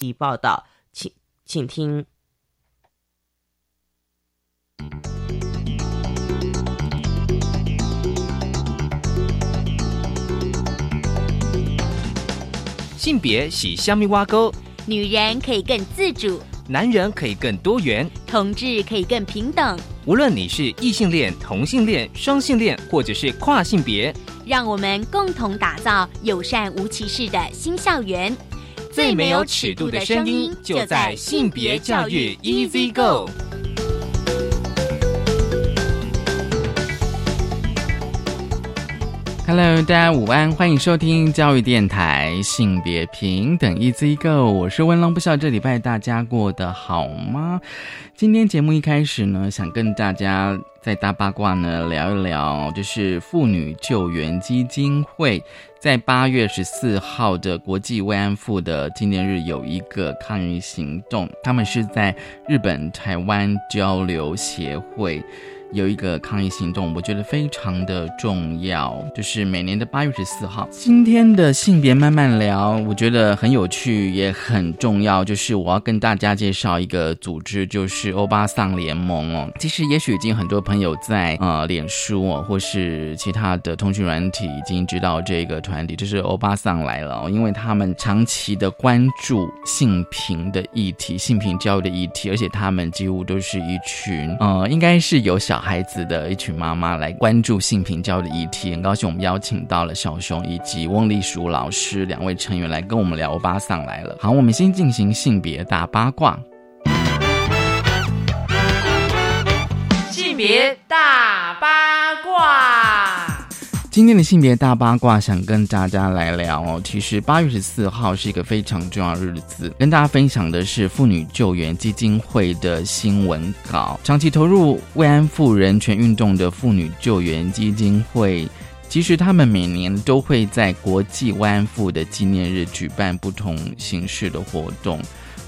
以报道，请请听。性别喜虾米挖沟，女人可以更自主，男人可以更多元，同志可以更平等。无论你是异性恋、同性恋、双性恋，或者是跨性别，让我们共同打造友善无歧视的新校园。最没有尺度的声音，就在性别教育 Easy Go。Hello，大家午安，欢迎收听教育电台性别平等 Easy Go，我是文龙，不晓这礼拜大家过得好吗？今天节目一开始呢，想跟大家在大八卦呢聊一聊，就是妇女救援基金会在八月十四号的国际慰安妇的纪念日有一个抗议行动，他们是在日本台湾交流协会。有一个抗议行动，我觉得非常的重要，就是每年的八月十四号。今天的性别慢慢聊，我觉得很有趣，也很重要。就是我要跟大家介绍一个组织，就是欧巴桑联盟哦。其实也许已经很多朋友在呃脸书哦，或是其他的通讯软体已经知道这个团体，就是欧巴桑来了哦，因为他们长期的关注性平的议题、性平教育的议题，而且他们几乎都是一群呃，应该是有小。孩子的一群妈妈来关注性平教育的议题，很高兴我们邀请到了小熊以及翁丽淑老师两位成员来跟我们聊。巴桑来了，好，我们先进行性别大八卦。性别大八卦。今天的性别大八卦，想跟大家来聊哦。其实八月十四号是一个非常重要的日子，跟大家分享的是妇女救援基金会的新闻稿。长期投入慰安妇人权运动的妇女救援基金会，其实他们每年都会在国际慰安妇的纪念日举办不同形式的活动。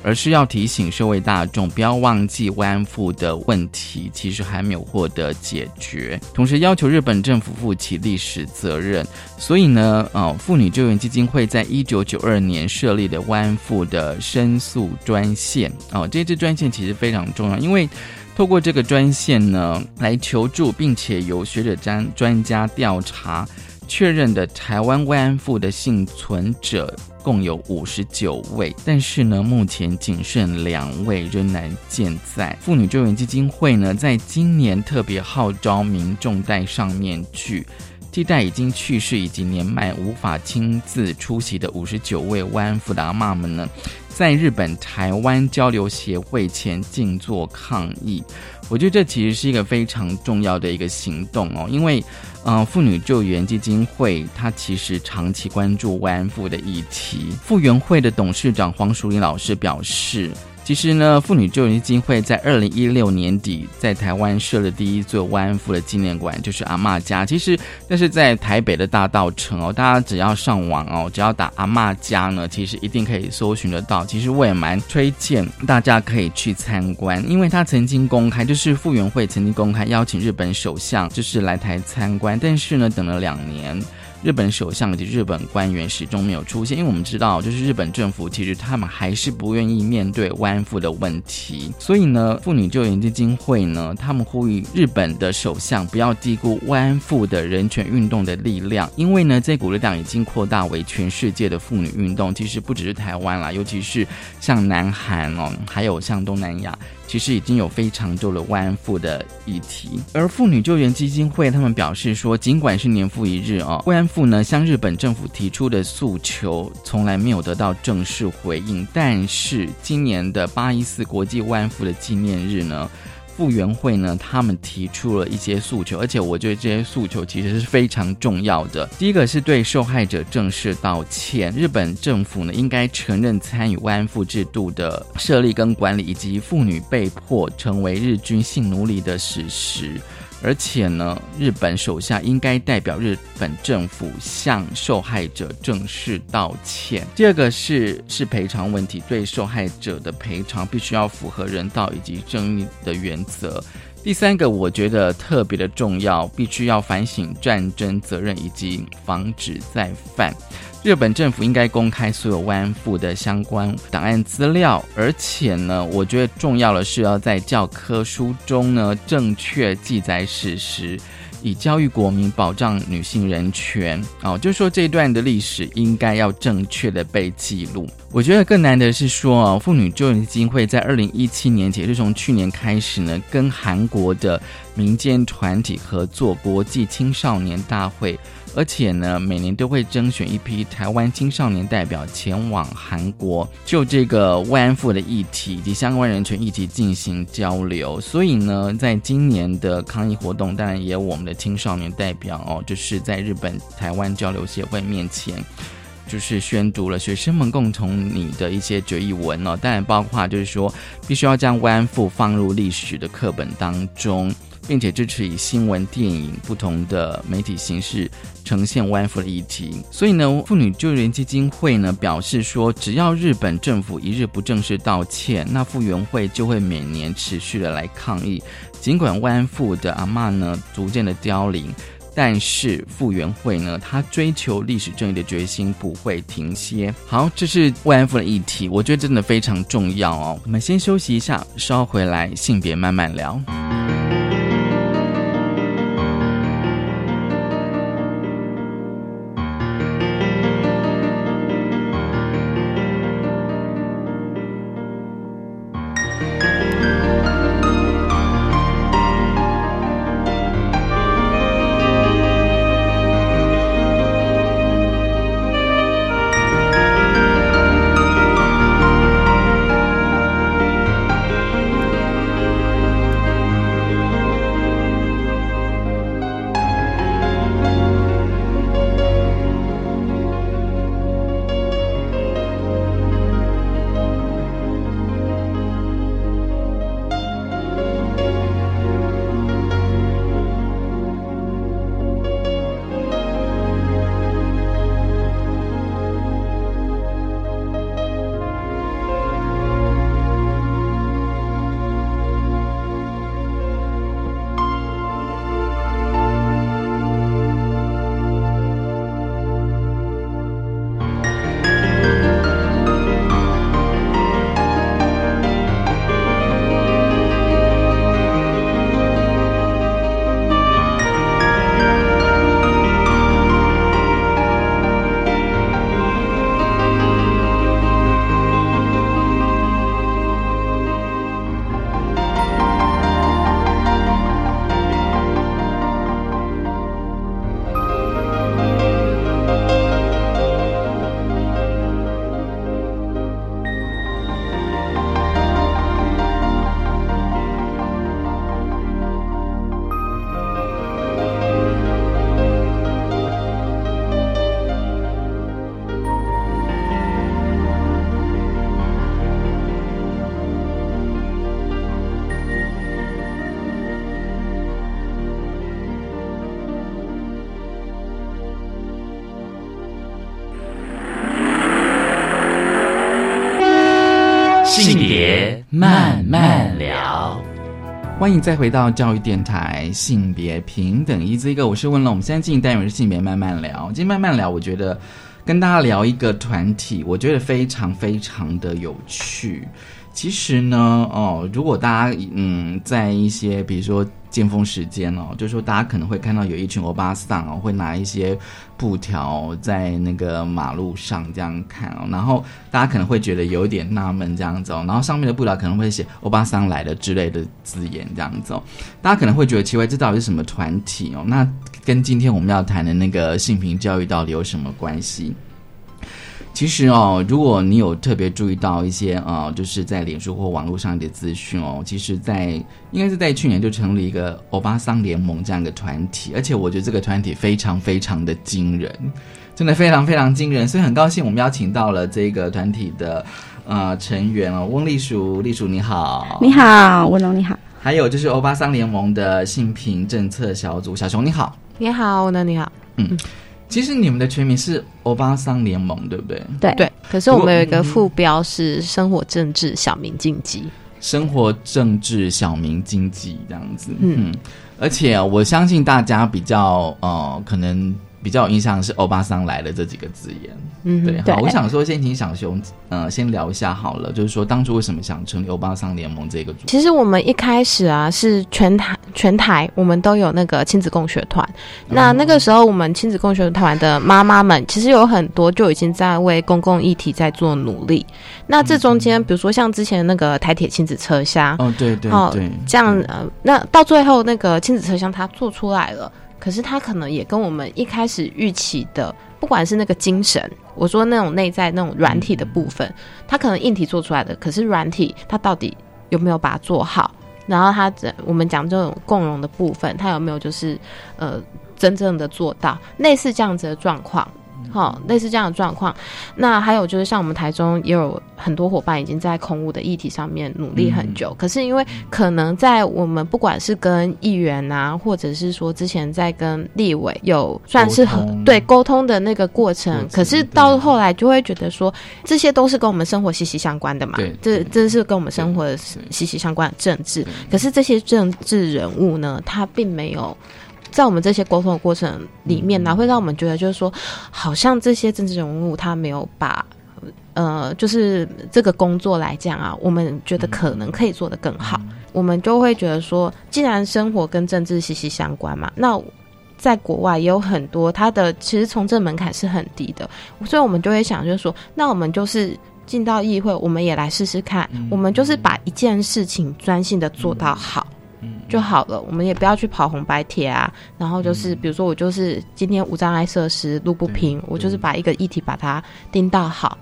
而是要提醒社会大众，不要忘记慰安妇的问题，其实还没有获得解决。同时要求日本政府负起历史责任。所以呢，呃，妇女救援基金会在一九九二年设立的慰安妇的申诉专线。哦，这支专线其实非常重要，因为透过这个专线呢，来求助，并且由学者专专家调查确认的台湾慰安妇的幸存者。共有五十九位，但是呢，目前仅剩两位仍然健在。妇女救援基金会呢，在今年特别号召民众戴上面具，替代已经去世以及年迈无法亲自出席的五十九位慰安妇的阿妈们呢，在日本台湾交流协会前静坐抗议。我觉得这其实是一个非常重要的一个行动哦，因为。嗯，妇女救援基金会，它其实长期关注慰安妇的议题。妇援会的董事长黄淑玲老师表示。其实呢，妇女救援基金会在二零一六年底在台湾设了第一座慰安妇的纪念馆，就是阿嬷家。其实那是在台北的大道城哦，大家只要上网哦，只要打阿嬷家呢，其实一定可以搜寻得到。其实我也蛮推荐大家可以去参观，因为他曾经公开，就是妇援会曾经公开邀请日本首相就是来台参观，但是呢，等了两年。日本首相以及日本官员始终没有出现，因为我们知道，就是日本政府其实他们还是不愿意面对慰安妇的问题。所以呢，妇女救援基金会呢，他们呼吁日本的首相不要低估慰安妇的人权运动的力量，因为呢，这股力量已经扩大为全世界的妇女运动。其实不只是台湾啦，尤其是像南韩哦，还有像东南亚。其实已经有非常多的慰安妇的议题，而妇女救援基金会他们表示说，尽管是年复一日啊，慰安妇呢向日本政府提出的诉求从来没有得到正式回应，但是今年的八一四国际慰安妇的纪念日呢。复原会呢，他们提出了一些诉求，而且我觉得这些诉求其实是非常重要的。第一个是对受害者正式道歉，日本政府呢应该承认参与慰安妇制度的设立跟管理，以及妇女被迫成为日军性奴隶的事实。而且呢，日本手下应该代表日本政府向受害者正式道歉。第二个是是赔偿问题，对受害者的赔偿必须要符合人道以及正义的原则。第三个，我觉得特别的重要，必须要反省战争责任以及防止再犯。日本政府应该公开所有慰安妇的相关档案资料，而且呢，我觉得重要的是要在教科书中呢正确记载史实。以教育国民、保障女性人权哦，就说这段的历史应该要正确的被记录。我觉得更难的是说哦，妇女救援基金会在二零一七年，也就是从去年开始呢，跟韩国的民间团体合作国际青少年大会。而且呢，每年都会征选一批台湾青少年代表前往韩国，就这个慰安妇的议题以及相关人权议题进行交流。所以呢，在今年的抗议活动，当然也有我们的青少年代表哦，就是在日本台湾交流协会面前，就是宣读了学生们共同拟的一些决议文哦。当然，包括就是说，必须要将慰安妇放入历史的课本当中。并且支持以新闻、电影不同的媒体形式呈现慰安妇的议题。所以呢，妇女救援基金会呢表示说，只要日本政府一日不正式道歉，那复原会就会每年持续的来抗议。尽管慰安妇的阿嬷呢逐渐的凋零，但是复原会呢，他追求历史正义的决心不会停歇。好，这是慰安妇的议题，我觉得真的非常重要哦。我们先休息一下，稍回来性别慢慢聊。再回到教育电台性别平等一这个，我是问了，我们现在进行单元是性别慢慢聊。今天慢慢聊，我觉得跟大家聊一个团体，我觉得非常非常的有趣。其实呢，哦，如果大家嗯，在一些比如说尖峰时间哦，就是说大家可能会看到有一群欧巴桑哦，会拿一些布条在那个马路上这样看哦，然后大家可能会觉得有点纳闷这样子哦，然后上面的布条可能会写“欧巴桑来了”之类的字眼这样子哦，大家可能会觉得奇怪，这到底是什么团体哦？那跟今天我们要谈的那个性平教育到底有什么关系？其实哦，如果你有特别注意到一些呃，就是在脸书或网络上的资讯哦，其实，在应该是在去年就成立一个欧巴桑联盟这样一个团体，而且我觉得这个团体非常非常的惊人，真的非常非常惊人，所以很高兴我们邀请到了这个团体的呃成员哦，翁丽淑，丽淑你好，你好，温龙你好，还有就是欧巴桑联盟的性平政策小组小熊你好，你好，温龙你好，嗯。其实你们的全名是欧巴桑联盟，对不对？对对。可是我们有一个副标是生活政治小民经济。生活、政治、小民、经济这样子。嗯嗯，而且我相信大家比较呃，可能比较有印象是“欧巴桑来了”这几个字眼。嗯对，对好，我想说先请小熊呃先聊一下好了，就是说当初为什么想成立欧巴桑联盟这个组织？其实我们一开始啊是全台全台我们都有那个亲子共学团，那那个时候我们亲子共学团的妈妈们其实有很多就已经在为公共议题在做努力。那这中间，比如说像之前那个台铁亲子车厢，哦，对对哦对，这样呃，那到最后那个亲子车厢它做出来了，可是它可能也跟我们一开始预期的，不管是那个精神，我说那种内在那种软体的部分，它可能硬体做出来的，可是软体它到底有没有把它做好？然后它这我们讲这种共融的部分，它有没有就是呃真正的做到类似这样子的状况？好、类似这样的状况。那还有就是，像我们台中也有很多伙伴已经在空屋的议题上面努力很久，可是因为可能在我们不管是跟议员啊，或者是说之前在跟立委有算是很沟对沟通的那个过程，可是到后来就会觉得说，这些都是跟我们生活息息相关的嘛对，这这是跟我们生活息息相关的政治。可是这些政治人物呢，他并没有在我们这些沟通的过程里面呢，会让我们觉得就是说，好像这些政治人物他没有把。呃，就是这个工作来讲啊，我们觉得可能可以做得更好。我们就会觉得说，既然生活跟政治息息相关嘛，那在国外也有很多它的其实从政门槛是很低的，所以我们就会想，就是说，那我们就是进到议会，我们也来试试看，我们就是把一件事情专心的做到好。就好了，我们也不要去跑红白帖啊。然后就是，比如说我就是今天无障碍设施路不平，我就是把一个议题把它盯到好。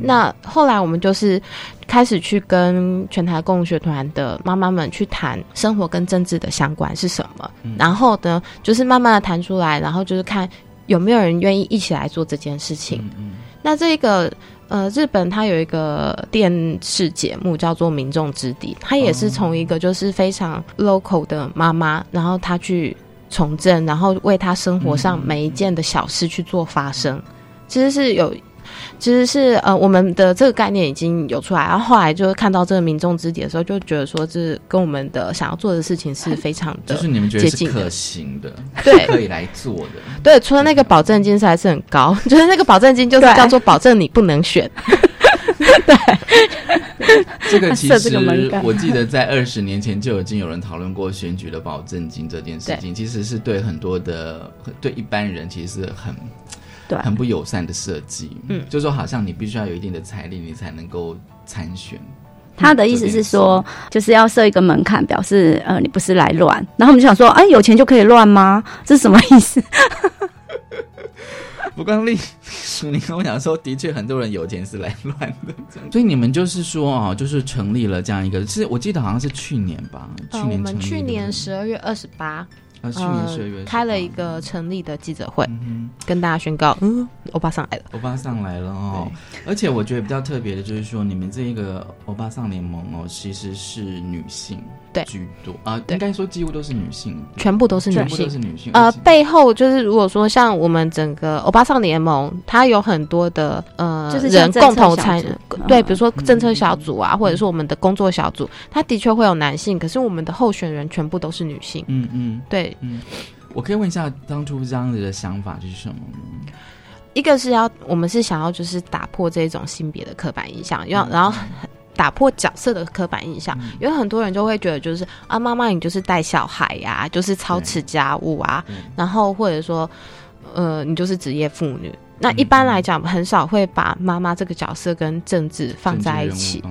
那后来我们就是开始去跟全台共学团的妈妈们去谈生活跟政治的相关是什么，然后呢，就是慢慢的谈出来，然后就是看有没有人愿意一起来做这件事情。那这个呃，日本它有一个电视节目叫做《民众之敌》，它也是从一个就是非常 local 的妈妈，然后她去从政，然后为她生活上每一件的小事去做发声，其实是有。其实是呃，我们的这个概念已经有出来，然后后来就是看到这个民众之底的时候，就觉得说这跟我们的想要做的事情是非常的就是你们觉得接近的。是可行的，对。可以来做的。对，除了那个保证金是还是很高，就是那个保证金就是叫做保证你不能选，对。这个其实我记得在二十年前就已经有人讨论过选举的保证金这件事情，其实是对很多的对一般人其实是很对很不友善的设计。嗯就说好像你必须要有一定的财力，你才能够参选。他的意思是说，就是要设一个门槛，表示呃你不是来乱。然后我们就想说，哎，有钱就可以乱吗？这是什么意思？不过丽叔，你跟我讲说，的确很多人有钱是来乱的，所以你们就是说啊，就是成立了这样一个，是我记得好像是去年吧，去呃，我们年成立去年十二月二十八，啊，去年十二月呃开了一个成立的记者会，嗯跟大家宣告，嗯，欧巴上来了。欧巴上来了哦，而且我觉得比较特别的就是说，你们这一个欧巴上联盟哦，其实是女性对。居多啊，对。应该说几乎都是女性，全部都是全部女性。都是女性，呃背后就是如果说像我们整个欧巴桑联盟，它有很多的呃就是人共同参组对，嗯。比如说政策小组啊，或者是我们的工作小组，它的确会有男性，可是我们的候选人全部都是女性。嗯嗯，对，嗯。我可以问一下，当初这样子的想法是什么呢？一个是要我们是想要就是打破这种性别的刻板印象，要然后打破角色的刻板印象，因为很多人就会觉得就是啊，妈妈你就是带小孩呀、就是操持家务啊，然后或者说呃，你就是职业妇女。那一般来讲，很少会把妈妈这个角色跟政治放在一起。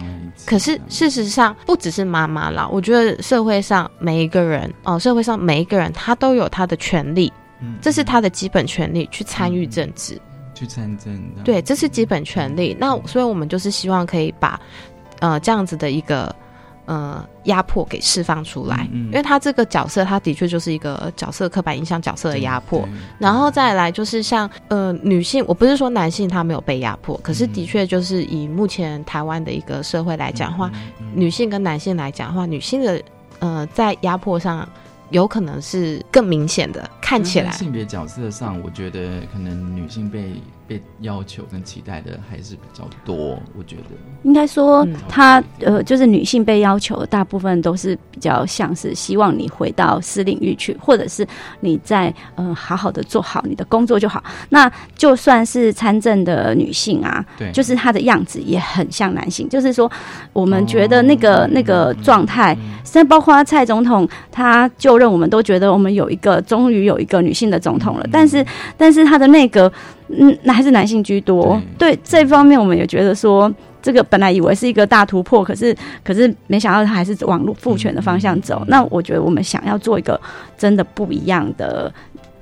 可是事实上，不只是妈妈啦，我觉得社会上每一个人哦、社会上每一个人他都有他的权利，嗯这是他的基本权利，去参与政治。去参政的，对，这是基本权利。那所以我们就是希望可以把呃这样子的一个呃压迫给释放出来，嗯嗯。因为他这个角色，他的确就是一个角色刻板印象角色的压迫。然后再来就是像呃女性，我不是说男性他没有被压迫，可是嗯的确就是以目前台湾的一个社会来讲的话，嗯女性跟男性来讲的话，女性的呃在压迫上有可能是更明显的看看起来。性别角色上，我觉得可能女性被被要求跟期待的还是比较多。我觉得，应该说嗯，她呃，就是女性被要求的大部分都是比较像是希望你回到私领域去，或者是你在呃好好的做好你的工作就好。那就算是参政的女性啊，对，就是她的样子也很像男性，就是说我们觉得那个、哦。那个嗯。状态，包括蔡总统他就任，我们都觉得我们有一个终于有一个女性的总统了，嗯。但是但是他的内阁，嗯，那还是男性居多。对这方面，我们也觉得说。这个本来以为是一个大突破，可是可是没想到他还是往父权的方向走。嗯那我觉得我们想要做一个真的不一样的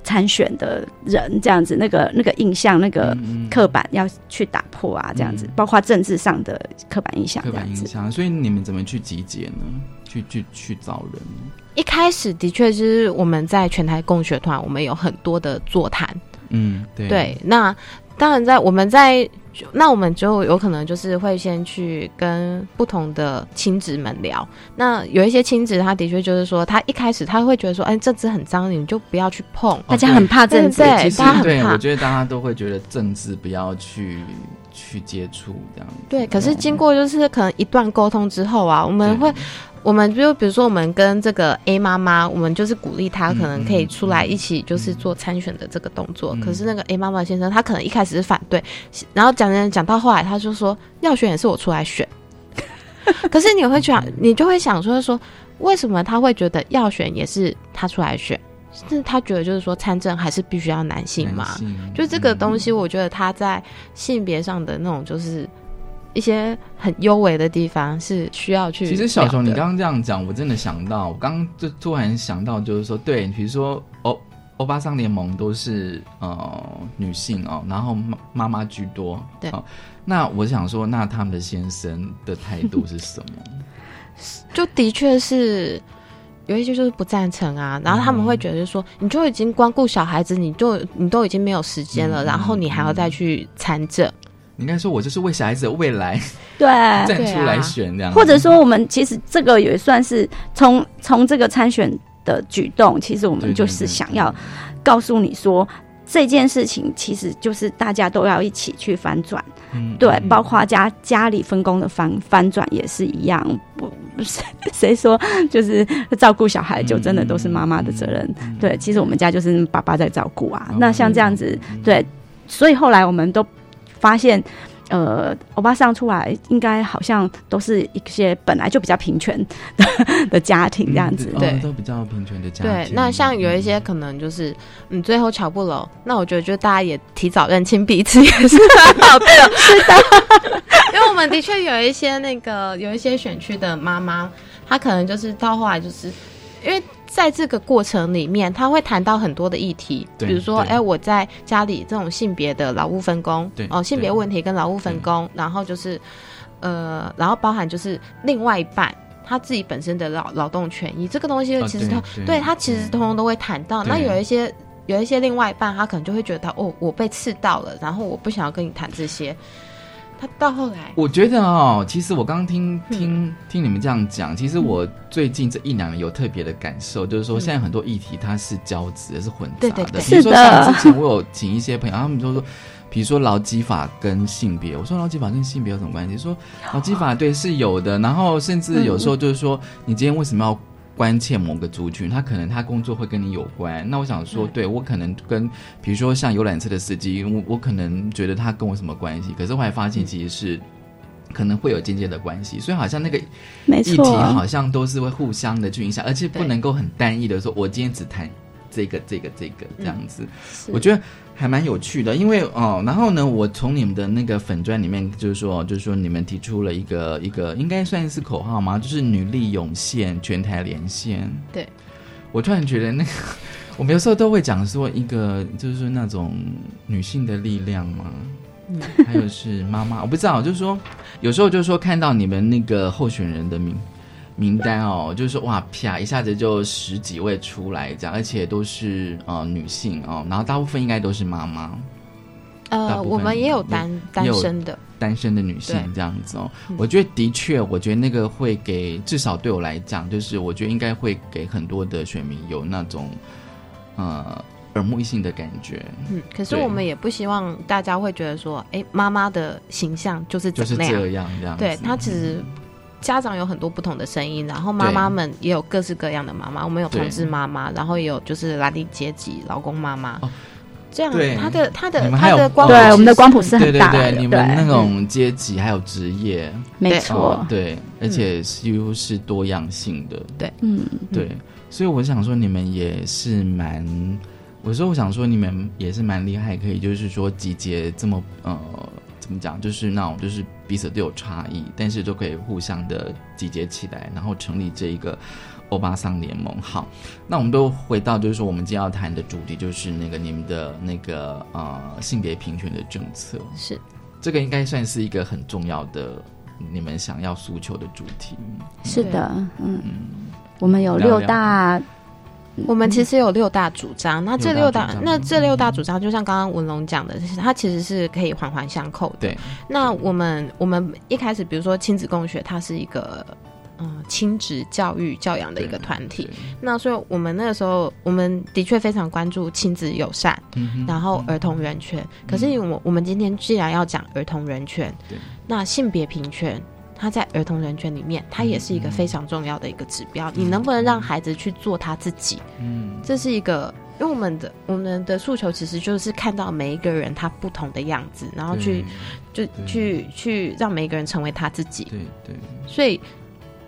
参选的人，这样子，那个那个印象，那个刻板要去打破啊，这样子，嗯包括政治上的刻板印象，刻。板印象，所以你们怎么去集结呢？去去去找人？一开始的确是我们在全台共学团，我们有很多的座谈。嗯，对对，那当然在我们在那我们就有可能就是会先去跟不同的亲子们聊。那有一些亲子，他的确就是说，他一开始他会觉得说，哎，政治很脏，你就不要去碰。大家很怕政治，对其实对，大家很怕我觉得大家都会觉得政治不要去去接触这样子。对，可是经过就是可能一段沟通之后啊，我们对会，我们就比如说我们跟这个 A 妈妈，我们就是鼓励她嗯可能可以出来嗯一起就是做参选的这个动作。嗯可是那个 A 妈妈先生他可能一开始是反对，然后讲讲讲到后来，他就说要选也是我出来选。可是你会想，你就会想说说，为什么他会觉得要选也是他出来选？是他觉得就是说参政还是必须要男性嘛？性就这个东西，嗯我觉得他在性别上的那种就是一些很优微的地方是需要去。其实小熊，你刚刚这样讲，我真的想到，我刚刚就突然想到，就是说，对，比如说欧欧巴桑联盟都是呃女性哦，然后妈妈妈居多，对哦那我想说，那他们的先生的态度是什么？就的确是有一些就是不赞成啊，然后他们会觉得说，你就已经光顾小孩子，你就你都已经没有时间了，嗯然后你还要再去参政，应该说，我就是为小孩子的未来对，站出来选这样子，或者说我们其实这个也算是从从这个参选的举动，其实我对们就是想要告诉你说。这件事情其实就是大家都要一起去翻转，嗯对，嗯包括家家里分工的翻翻转也是一样。不，谁说就是照顾小孩就真的都是妈妈的责任？嗯对，其实我们家就是爸爸在照顾啊。哦那像这样子，嗯对，所以后来我们都发现，呃，欧巴桑出来应该好像都是一些本来就比较平权的 的家庭这样子。嗯对哦都比较平权的家庭。对，那像有一些可能就是，嗯，最后瞧不拢，那我觉得就大家也提早认清彼此也是蛮好的，是的，因为我们的确有一些那个有一些选区的妈妈，她可能就是到后来就是因为。在这个过程里面，他会谈到很多的议题，比如说，对哎，我在家里这种性别的劳务分工对，哦，性别问题跟劳务分工，然后就是，呃，然后包含就是另外一半他自己本身的劳劳动权益，这个东西其实他、对对他其实通通都会谈到。那有一些有一些另外一半，他可能就会觉得哦，我被刺到了，然后我不想要跟你谈这些。他到后来，我觉得哦，其实我刚刚听嗯听听你们这样讲，其实我最近这一两年有特别的感受，就是说嗯现在很多议题它是交织的，是混杂的。对对对比如说像之前我有请一些朋友，他们就说，比如说劳基法跟性别，我说劳基法跟性别有什么关系？说劳基法对是有的，然后甚至有时候就是说，你今天为什么要？关切某个族群，他可能他工作会跟你有关。那我想说，嗯。对我可能跟，比如说像游览车的司机，我我可能觉得他跟我什么关系，可是后来发现其实是可能会有间接的关系，所以好像那个没议题错，好像都是会互相的去影响，而且不能够很单一的说，我今天只谈这个、这个、这个这样子。是。我觉得还蛮有趣的，因为哦，然后呢，我从你们的那个粉砖里面，就是说，就是说你们提出了一个一个应该算是口号吗？就是女力涌现，全台连线。对，我突然觉得那个，我们有时候都会讲说一个就是那种女性的力量嘛。嗯还有是妈妈，我不知道，就是说有时候就是说看到你们那个候选人的名名单哦，就是哇啪一下子就十几位出来这样，而且都是呃女性哦，然后大部分应该都是妈妈，呃，我们也有单单身的，单身的女性这样子哦。嗯我觉得的确，我觉得那个会给至少对我来讲，就是我觉得应该会给很多的选民有那种呃耳目一新的感觉，嗯，可是我们也不希望大家会觉得说，哎，妈妈的形象就是就是？这样这样。对，她其实家长有很多不同的声音，然后妈妈们也有各式各样的妈妈，我们有对同志妈妈，然后也有就是拉丁阶级老公妈妈。哦。这样对，他的他的你们还有他的光谱对，我们的光谱是很大的，对，你们那种阶级还有职业，没对。错，对，而且几乎是多样性的，对。嗯，对，所以我想说你们也是蛮，我说我想说你们也是蛮厉害，可以就是说集结这么呃怎么讲，就是那种就是彼此都有差异，但是都可以互相的集结起来，然后成立这一个欧巴桑联盟。好，那我们都回到就是说我们今天要谈的主题，就是那个你们的那个呃性别平权的政策，是。这个应该算是一个很重要的你们想要诉求的主题。是的，嗯，我们有六大，我们其实有六大主张，那这六六大那这六大主张，就像刚刚文龙讲的，它其实是可以环环相扣的。对，那我们我们一开始，比如说亲子共学，它是一个嗯亲子教育教养的一个团体。那所以我们那个时候，我们的确非常关注亲子友善，嗯然后儿童人权。可是我我们今天既然要讲儿童人权，那性别平权。它在儿童人权里面，他也是一个非常重要的一个指标。你能不能让孩子去做他自己？嗯，这是一个，因为我们的我们的诉求其实就是看到每一个人他不同的样子，然后去就去去让每一个人成为他自己。对对，所以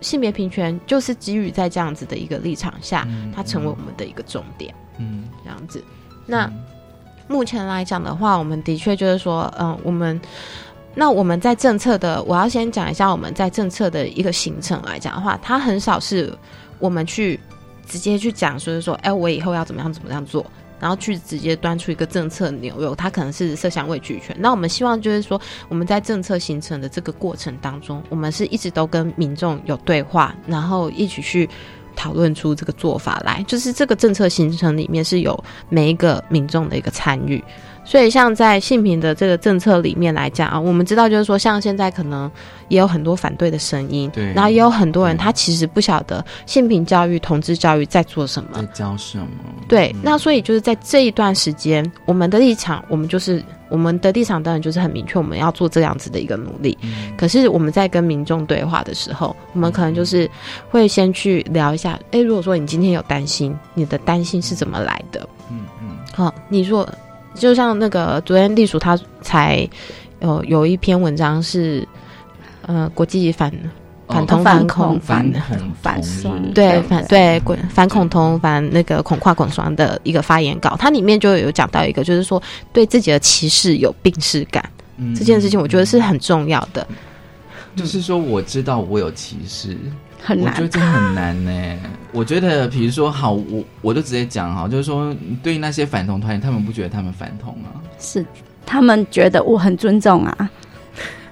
性别平权就是基于在这样子的一个立场下，嗯它成为我们的一个重点。嗯，这样子，那目前来讲的话，我们的确就是说，嗯、我们。那我们在政策的，我要先讲一下我们在政策的一个行程来讲的话，它很少是我们去直接去讲，说是说，哎，我以后要怎么样怎么样做，然后去直接端出一个政策牛肉，它可能是色香味俱全。那我们希望就是说，我们在政策形成的这个过程当中，我们是一直都跟民众有对话，然后一起去讨论出这个做法来，就是这个政策形成里面是有每一个民众的一个参与。所以，像在性平的这个政策里面来讲啊，我们知道就是说，像现在可能也有很多反对的声音，对。然后也有很多人他其实不晓得性平教育、同志教育在做什么。在，教什么？对，嗯。那所以就是在这一段时间，我们的立场，我们就是我们的立场当然就是很明确，我们要做这样子的一个努力。嗯。可是我们在跟民众对话的时候，我们可能就是会先去聊一下，诶，如果说你今天有担心，你的担心是怎么来的？嗯嗯。好、你说就像那个昨天隶属他才有有一篇文章是，呃，国际反反同反反恐恐反反恐同反双日对对反对滚反恐同反那个恐跨恐双的一个发言稿，它里面就有讲到一个，就是说对自己的歧视有病视感嗯这件事情，我觉得是很重要的。就是说我知道我有歧视，很我觉得难。这很难呢。我觉得，比如说，好，我我就直接讲哈，就是说，对于那些反同团体，他们不觉得他们反同啊？是他们觉得我很尊重啊，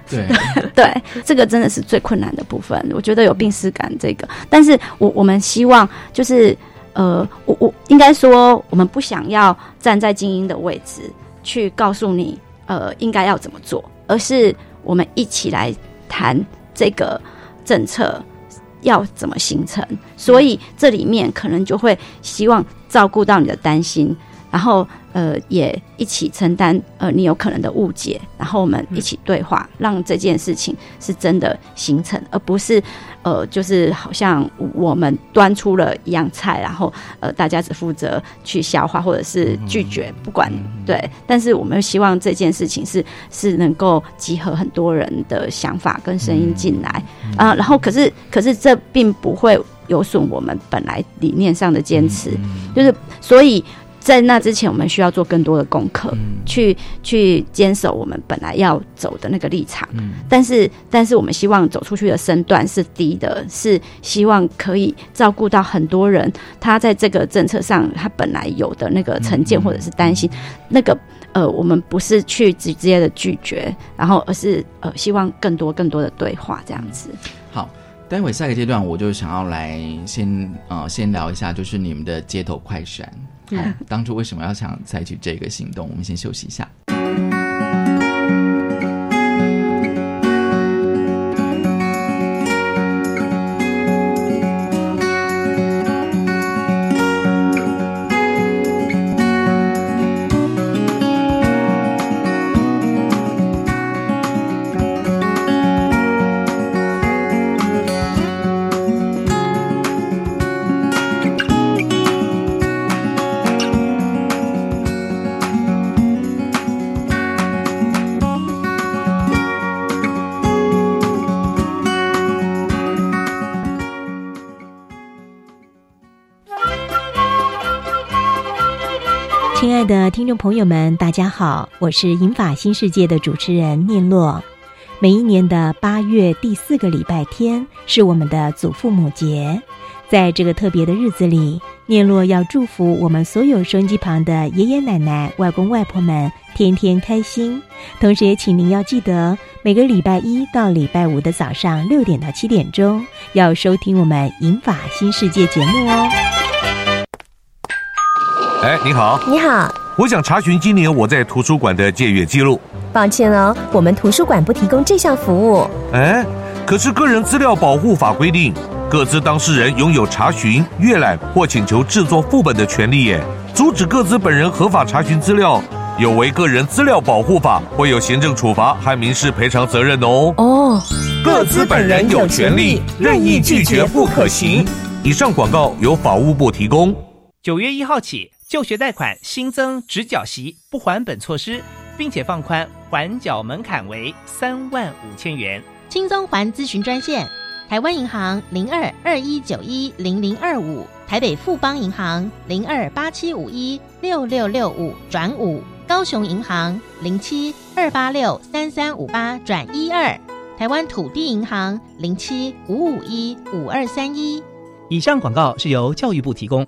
对，对，这个真的是最困难的部分。我觉得有病耻感这个，但是我我们希望就是呃，我我应该说，我们不想要站在精英的位置去告诉你呃应该要怎么做，而是我们一起来谈这个政策要怎么形成。所以这里面可能就会希望照顾到你的担心，然后呃也一起承担呃你有可能的误解，然后我们一起对话，让这件事情是真的形成，而不是呃就是好像我们端出了一样菜，然后呃大家只负责去消化或者是拒绝，不管对，但是我们希望这件事情是是能够集合很多人的想法跟声音进来。啊、然后可是可是这并不会有损我们本来理念上的坚持，就是所以在那之前，我们需要做更多的功课，去去坚守我们本来要走的那个立场。但是，但是我们希望走出去的身段是低的，是希望可以照顾到很多人，他在这个政策上他本来有的那个成见或者是担心，那个呃，我们不是去直接的拒绝，然后而是呃，希望更多更多的对话这样子。好，待会下个阶段我就想要来先呃先聊一下，就是你们的街头快闪。当初为什么要想采取这个行动？我们先休息一下。众朋友们，大家好，我是银法新世界的主持人念洛。每一年的八月第四个礼拜天是我们的祖父母节，在这个特别的日子里，念洛要祝福我们所有收音机旁的爷爷奶奶、外公外婆们天天开心。同时，也请您要记得，每个礼拜一到礼拜五的早上六点到七点钟，要收听我们银法新世界节目哦。哎，你好，你好，我想查询今年我在图书馆的借阅记录。抱歉哦，我们图书馆不提供这项服务。哎，可是个人资料保护法规定，各自当事人拥有查询、阅览或请求制作副本的权利耶。阻止各自本人合法查询资料，有违个人资料保护法，会有行政处罚和民事赔偿责任哦。哦，各自本人有权利任意拒绝不可行。以上广告由法务部提供。九月一号起。就学贷款新增直缴息不还本措施，并且放宽还缴门槛为三万五千元。轻松还咨询专线：台湾银行零二二一九一零零二五，台北富邦银行零二八七五一六六六五转五，高雄银行零七二八六三三五八转一二，台湾土地银行零七五五一五二三一。以上广告是由教育部提供。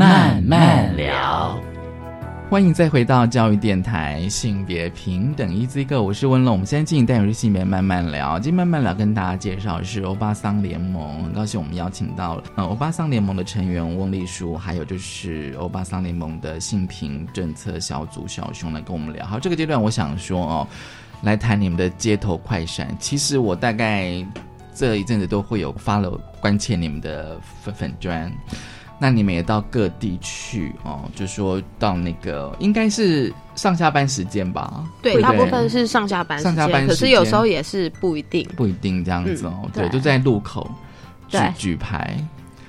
慢慢聊，欢迎再回到教育电台，性别平等，Easy Go，我是温龙。我们现在进行单元是性别慢慢聊，今天慢慢聊跟大家介绍是欧巴桑联盟，很高兴我们邀请到了呃欧巴桑联盟的成员翁丽书，还有就是欧巴桑联盟的性平政策小组小熊来跟我们聊。好，这个阶段我想说哦，来谈你们的街头快闪。其实我大概这一阵子都会有发了关切你们的粉粉砖。那你们也到各地去哦，就说到那个应该是上下班时间吧？对，大部分是上下班上下班，可是有时候也是不一定，不一定这样子哦。对，就在路口举举牌，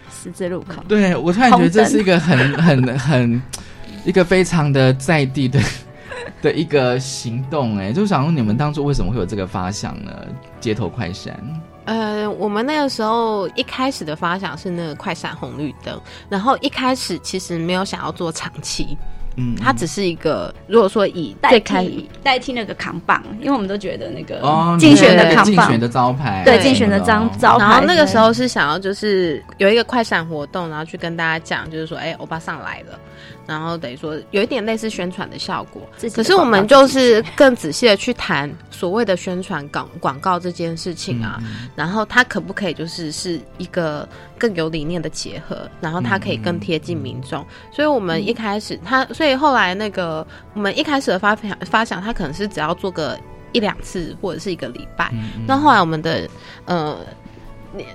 十字路口。对我突然觉得这是一个很 很很一个非常的在地的 的一个行动哎，就想问你们当初为什么会有这个发想呢？街头快闪。呃，我们那个时候一开始的发想是那个快闪红绿灯，然后一开始其实没有想要做长期，嗯，它只是一个如果说以代替代替那个扛棒，因为我们都觉得那个竞选的扛棒、竞选的招牌，对竞选的招招牌。然后那个时候是想要就是有一个快闪活动，然后去跟大家讲，就是说，哎，欧巴上来了。然后等于说有一点类似宣传的效果，可是我们就是更仔细的去谈所谓的宣传广广告这件事情啊，然后它可不可以就是是一个更有理念的结合，然后它可以更贴近民众，所以我们一开始它，所以后来那个我们一开始的发想发想，它可能是只要做个一两次或者是一个礼拜，那后来我们的呃。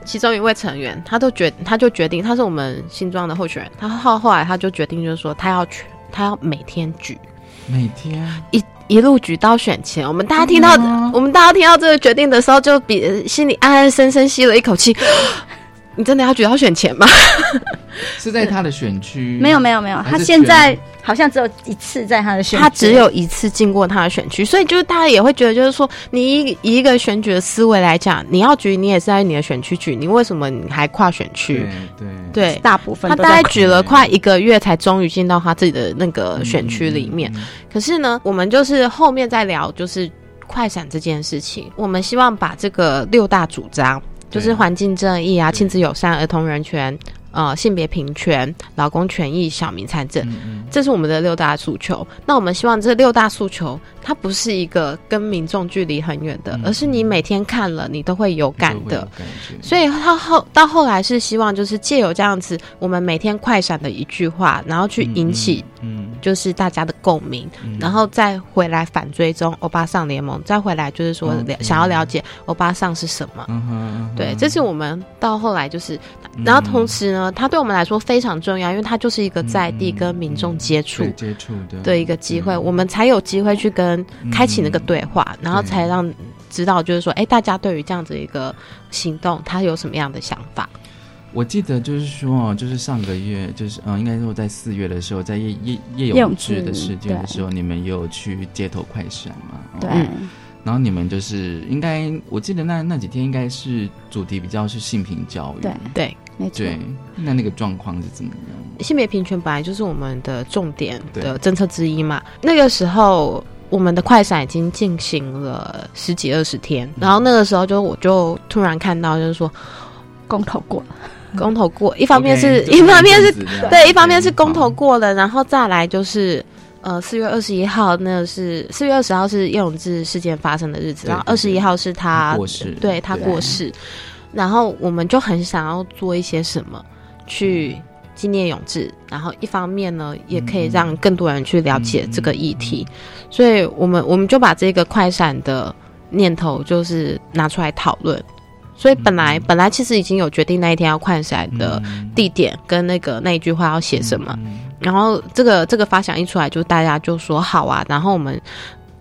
其中一位成员，他都决，他就决定，他是我们新庄的候选人。他后后来他就决定，就是说他要去，他要每天举，每天一一路举到选前。我们大家听到，我们大家听到这个决定的时候，就比心里暗暗深深吸了一口气。你真的要举到选前吗？是在他的选区？没有没有没有，他现在好像只有一次在他的选，他只有一次进过他的选区，所以就是大家也会觉得，就是说，你以一个选举的思维来讲，你要举，你也是在你的选区举，你为什么你还跨选区？对对，大部分他大概举了快一个月，才终于进到他自己的那个选区里面。可是呢，我们就是后面再聊，就是快闪这件事情，我们希望把这个六大主张。就是环境正义啊，亲子友善，儿童人权，呃性别平权、劳工权益、小民参政，这是我们的六大诉求。那我们希望这六大诉求，它不是一个跟民众距离很远的，而是你每天看了你都会有感的。所以他后到后来是希望就是借由这样子，我们每天快闪的一句话，然后去引起，嗯，就是大家的共鸣，然后再回来反追踪欧巴桑联盟，再回来就是说想要了解欧巴桑是什么。对，这是我们到后来就是，然后同时呢，它对我们来说非常重要，因为它就是一个在地跟民众接触接触的的一个机会，我们才有机会去跟开启那个对话，然后才让知道就是说，哎，大家对于这样子一个行动，他有什么样的想法？我记得就是说，就是上个月，就是嗯，应该说在四月的时候，在叶叶叶永志的事件的时候，你们有去街头快闪嘛？对。然后你们就是应该，我记得那那几天应该是主题比较是性平教育，对。对，没错。那那个状况是怎么样？性别平权本来就是我们的重点的政策之一嘛。那个时候我们的快闪已经进行了十几二十天，然后那个时候就我就突然看到，就是说公投过。了，公投过，一方面是一方面是对，一方面是公投过了，然后再来就是。呃，四月二十一号，那是四月二十号是叶永志事件发生的日子，然后二十一号是他过世，对他过世，然后我们就很想要做一些什么去纪念永志，然后一方面呢，也可以让更多人去了解这个议题，所以我们我们就把这个快闪的念头就是拿出来讨论，所以本来本来其实已经有决定那一天要快闪的地点跟那个那一句话要写什么。然后这个这个发想一出来，就大家就说好啊。然后我们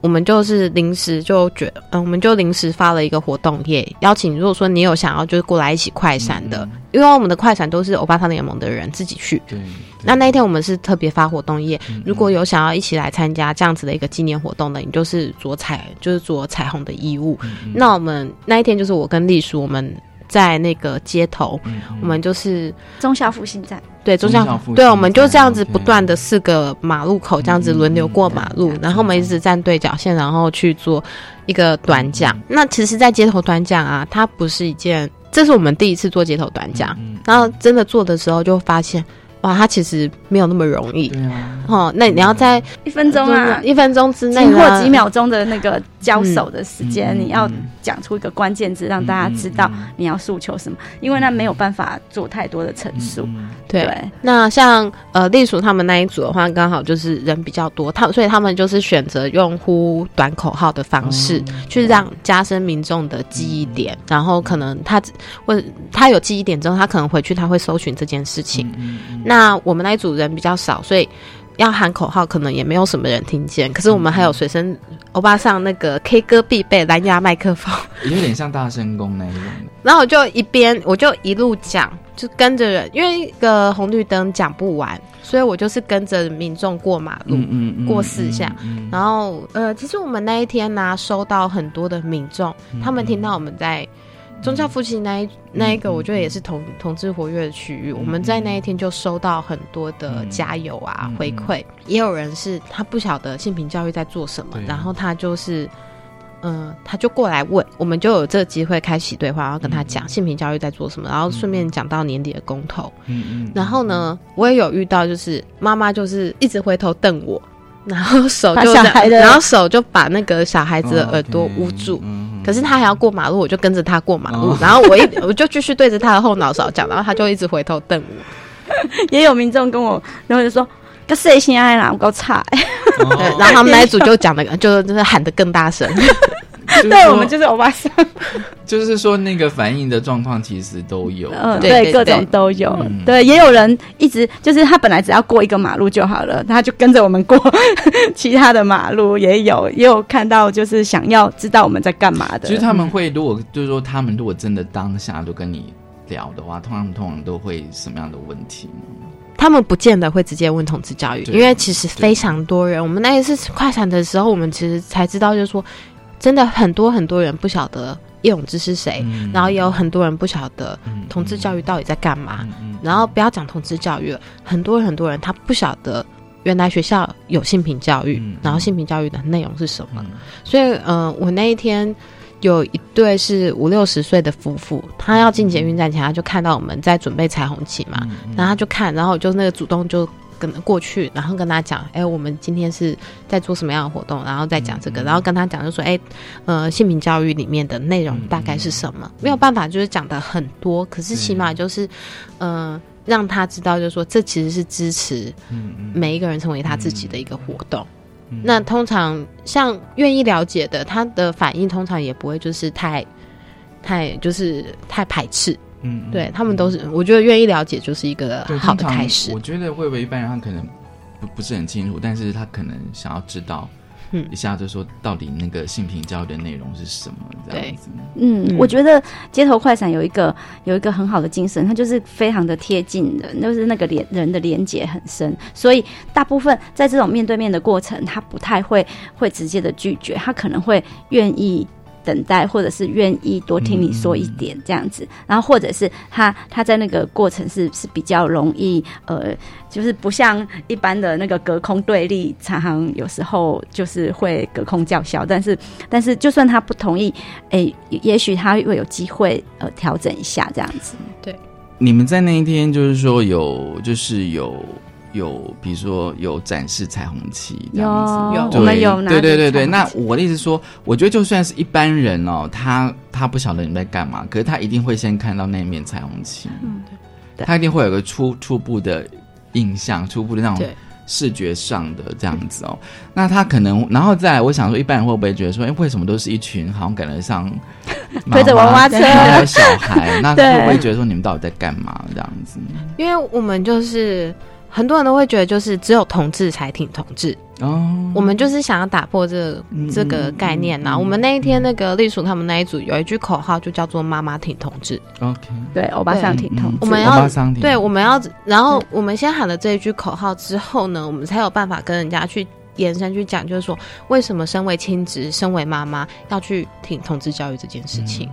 我们就是临时就觉，嗯，我们就临时发了一个活动页，邀请如果说你有想要就是过来一起快闪的，因为我们的快闪都是欧巴桑联盟的人自己去。对。那那一天我们是特别发活动页，如果有想要一起来参加这样子的一个纪念活动的，你就是着彩，就是着彩虹的衣物。那我们那一天就是我跟丽叔，我们在那个街头，我们就是中校复兴站。对，中校对，我们就这样子不断的四个马路口这样子轮流过马路，然后我们一直站对角线，然后去做一个短讲。那其实，在街头短讲啊，它不是一件，这是我们第一次做街头短讲，然后真的做的时候就发现。哇，它其实没有那么容易。对啊，哦，那你要在一分钟啊，一分钟之内或几秒钟的那个交手的时间，你要讲出一个关键字，让大家知道你要诉求什么。因为那没有办法做太多的陈述。对，那像呃，隶属他们那一组的话，刚好就是人比较多，他所以他们就是选择用呼短口号的方式，去让加深民众的记忆点。然后可能他或者他有记忆点之后，他可能回去他会搜寻这件事情。那那我们那一组人比较少，所以要喊口号可能也没有什么人听见。可是我们还有随身欧巴上那个 K 歌必备蓝牙麦克风，有点像大声公那一种。然后我就一边我就一路讲，就跟着人，因为一个红绿灯讲不完，所以我就是跟着民众过马路，嗯过四下。然后呃，其实我们那一天呢，收到很多的民众，他们听到我们在。宗教父亲那一那一个，我觉得也是同同志活跃的区域。我们在那一天就收到很多的加油啊回馈，也有人是他不晓得性平教育在做什么，然后他就是，嗯，他就过来问，我们就有这个机会开启对话，然后跟他讲性平教育在做什么，然后顺便讲到年底的公投。嗯嗯。然后呢，我也有遇到，就是妈妈就是一直回头瞪我，然后手就然后手就把那个小孩子的耳朵捂住。可是他还要过马路，我就跟着他过马路，然后我一我就继续对着他的后脑勺讲，然后他就一直回头瞪我。也有民众跟我，然后就说：“个谁心爱啦，我够差。”对，然后他们那一组就讲的，就就是喊的更大声。对，我们就是欧巴桑。就是说，那个反应的状况其实都有，嗯，对，各种都有。对，也有人一直就是他本来只要过一个马路就好了，他就跟着我们过 其他的马路，也有也有看到就是想要知道我们在干嘛的。其实他们会，如果就是说他们如果真的当下都跟你聊的话，通常通常都会什么样的问题呢？他们不见得会直接问同志教育，因为其实非常多人。我们那一次快闪的时候，我们其实才知道，就是说。真的很多很多人不晓得叶永志是谁，然后也有很多人不晓得同志教育到底在干嘛。然后不要讲同志教育了，很多很多人他不晓得原来学校有性平教育，然后性平教育的内容是什么。所以，呃，我那一天有一对是五六十岁的夫妇，他要进捷运站前，他就看到我们在准备彩虹旗嘛，然后他就看，然后我就那个主动就跟过去，然后跟他讲，哎，我们今天是在做什么样的活动，然后再讲这个，然后跟他讲就说，哎，呃，性平教育里面的内容大概是什么？没有办法，就是讲的很多，可是起码就是，呃，让他知道，就是说这其实是支持每一个人成为他自己的一个活动。那通常像愿意了解的，他的反应通常也不会就是太太就是太排斥。嗯，对他们都是，我觉得愿意了解就是一个对好的开始我。觉得会不会一般人他可能不不是很清楚，但是他可能想要知道，嗯一下就说到底那个性平教育的内容是什么这样子。嗯，我觉得街头快闪有一个有一个很好的精神，它就是非常的贴近人，就是那个连人的连接很深，所以大部分在这种面对面的过程，他不太会会直接的拒绝，他可能会愿意。等待，或者是愿意多听你说一点这样子，然后或者是他他在那个过程是是比较容易，呃，就是不像一般的那个隔空对立，常常有时候就是会隔空叫嚣，但是但是就算他不同意，诶、也许他会有机会呃调整一下这样子。对，你们在那一天就是说有就是有有，比如说有展示彩虹旗这样子，对有我们有对对对对。那我的意思是说，我觉得就算是一般人哦，他他不晓得你们在干嘛，可是他一定会先看到那面彩虹旗，嗯，他一定会有个初初步的印象，初步的那种对视觉上的这样子哦。那他可能，然后再来，我想说，一般人会不会觉得说，哎，为什么都是一群好像感觉上 推着娃娃车？还有小孩，那对会不会觉得说你们到底在干嘛这样子？因为我们就是很多人都会觉得，就是只有同志才挺同志。哦，我们就是想要打破这个、这个概念呐、我们那一天那个隶属他们那一组有一句口号，就叫做“妈妈挺同志”。OK，对，欧巴桑挺同志，我们要对，我们要，然后我们先喊了这一句口号之后呢，我们才有办法跟人家去延伸去讲，就是说为什么身为亲职、身为妈妈要去挺同志教育这件事情。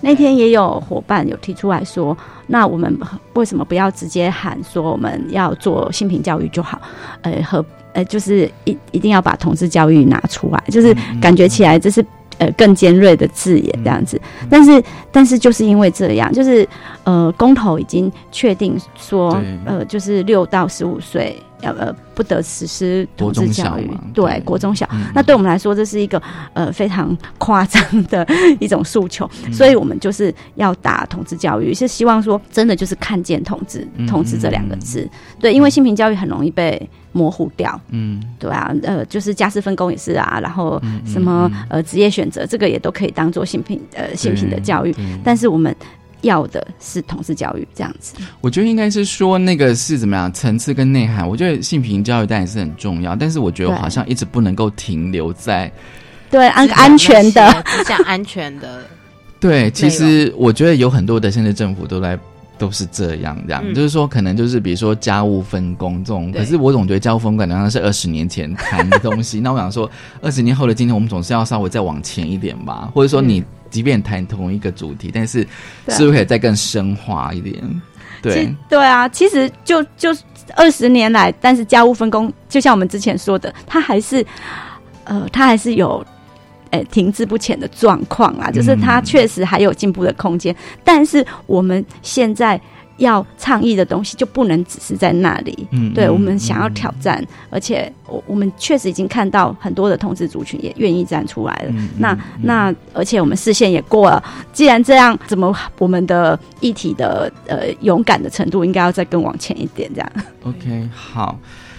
那天也有伙伴有提出来说，那我们为什么不要直接喊说我们要做性平教育就好？呃，和呃，就是一一定要把同志教育拿出来，就是感觉起来这是呃更尖锐的字眼这样子。但是但是就是因为这样，就是呃公投已经确定说，呃就是六到十五岁。要呃不得实施同志国中小教育。嘛，对对。国中小。嗯，那对我们来说这是一个呃非常夸张的一种诉求，嗯。所以我们就是要打同志教育，是希望说真的就是看见同志嗯，同志这两个字，对，因为性平教育很容易被模糊掉，嗯，对啊，呃，就是家事分工也是啊，然后嗯什么呃职业选择，这个也都可以当做性平呃性平的教育，但是我们要的是同事教育这样子，我觉得应该是说那个是怎么样层次跟内涵。我觉得性平教育当然是很重要，但是我觉得我好像一直不能够停留在对安安全的，只讲安全的，对。其实我觉得有很多的现在政府都在。都是这样，这样、嗯就是说，可能就是比如说家务分工这种，可是我总觉得家务分工好像是二十年前谈的东西。那我想说，二十年后的今天，我们总是要稍微再往前一点吧，或者说你即便谈同一个主题，但是是不是可以再更深化一点？对，对啊，其实就就二十年来，但是家务分工，就像我们之前说的，它还是呃，它还是有。呃，停滞不前的状况啊，就是它确实还有进步的空间，但是我们现在要倡议的东西就不能只是在那里。对嗯对我们想要挑战，而且我我们确实已经看到很多的同志族群也愿意站出来了。嗯那那而且我们视线也过了，既然这样，怎么我们的议题的呃勇敢的程度应该要再更往前一点？这样 OK，好。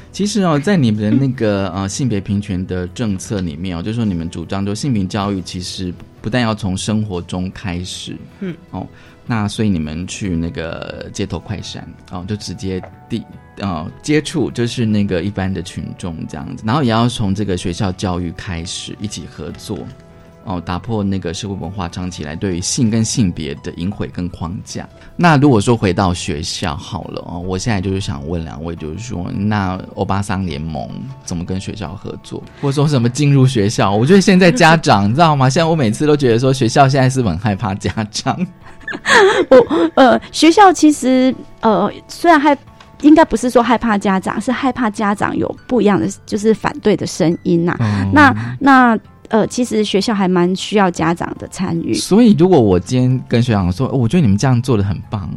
其实哦，在你们的那个呃性别平权的政策里面哦，就是说你们主张，就性平教育其实不但要从生活中开始，嗯，哦，那所以你们去那个街头快闪哦，就直接地呃接触，就是那个一般的群众这样子，然后也要从这个学校教育开始一起合作。哦，打破那个社会文化长期来对于性跟性别的隐晦跟框架。那如果说回到学校好了哦，我现在就是想问两位，就是说，那欧巴桑联盟怎么跟学校合作，或者说什么进入学校？我觉得现在家长你知道吗？现在我每次都觉得说学校现在是很害怕家长。我呃，学校其实呃，虽然害。应该不是说害怕家长，是害怕家长有不一样的，就是反对的声音呐、哦那那呃，其实学校还蛮需要家长的参与。所以，如果我今天跟学长说，哦我觉得你们这样做的很棒，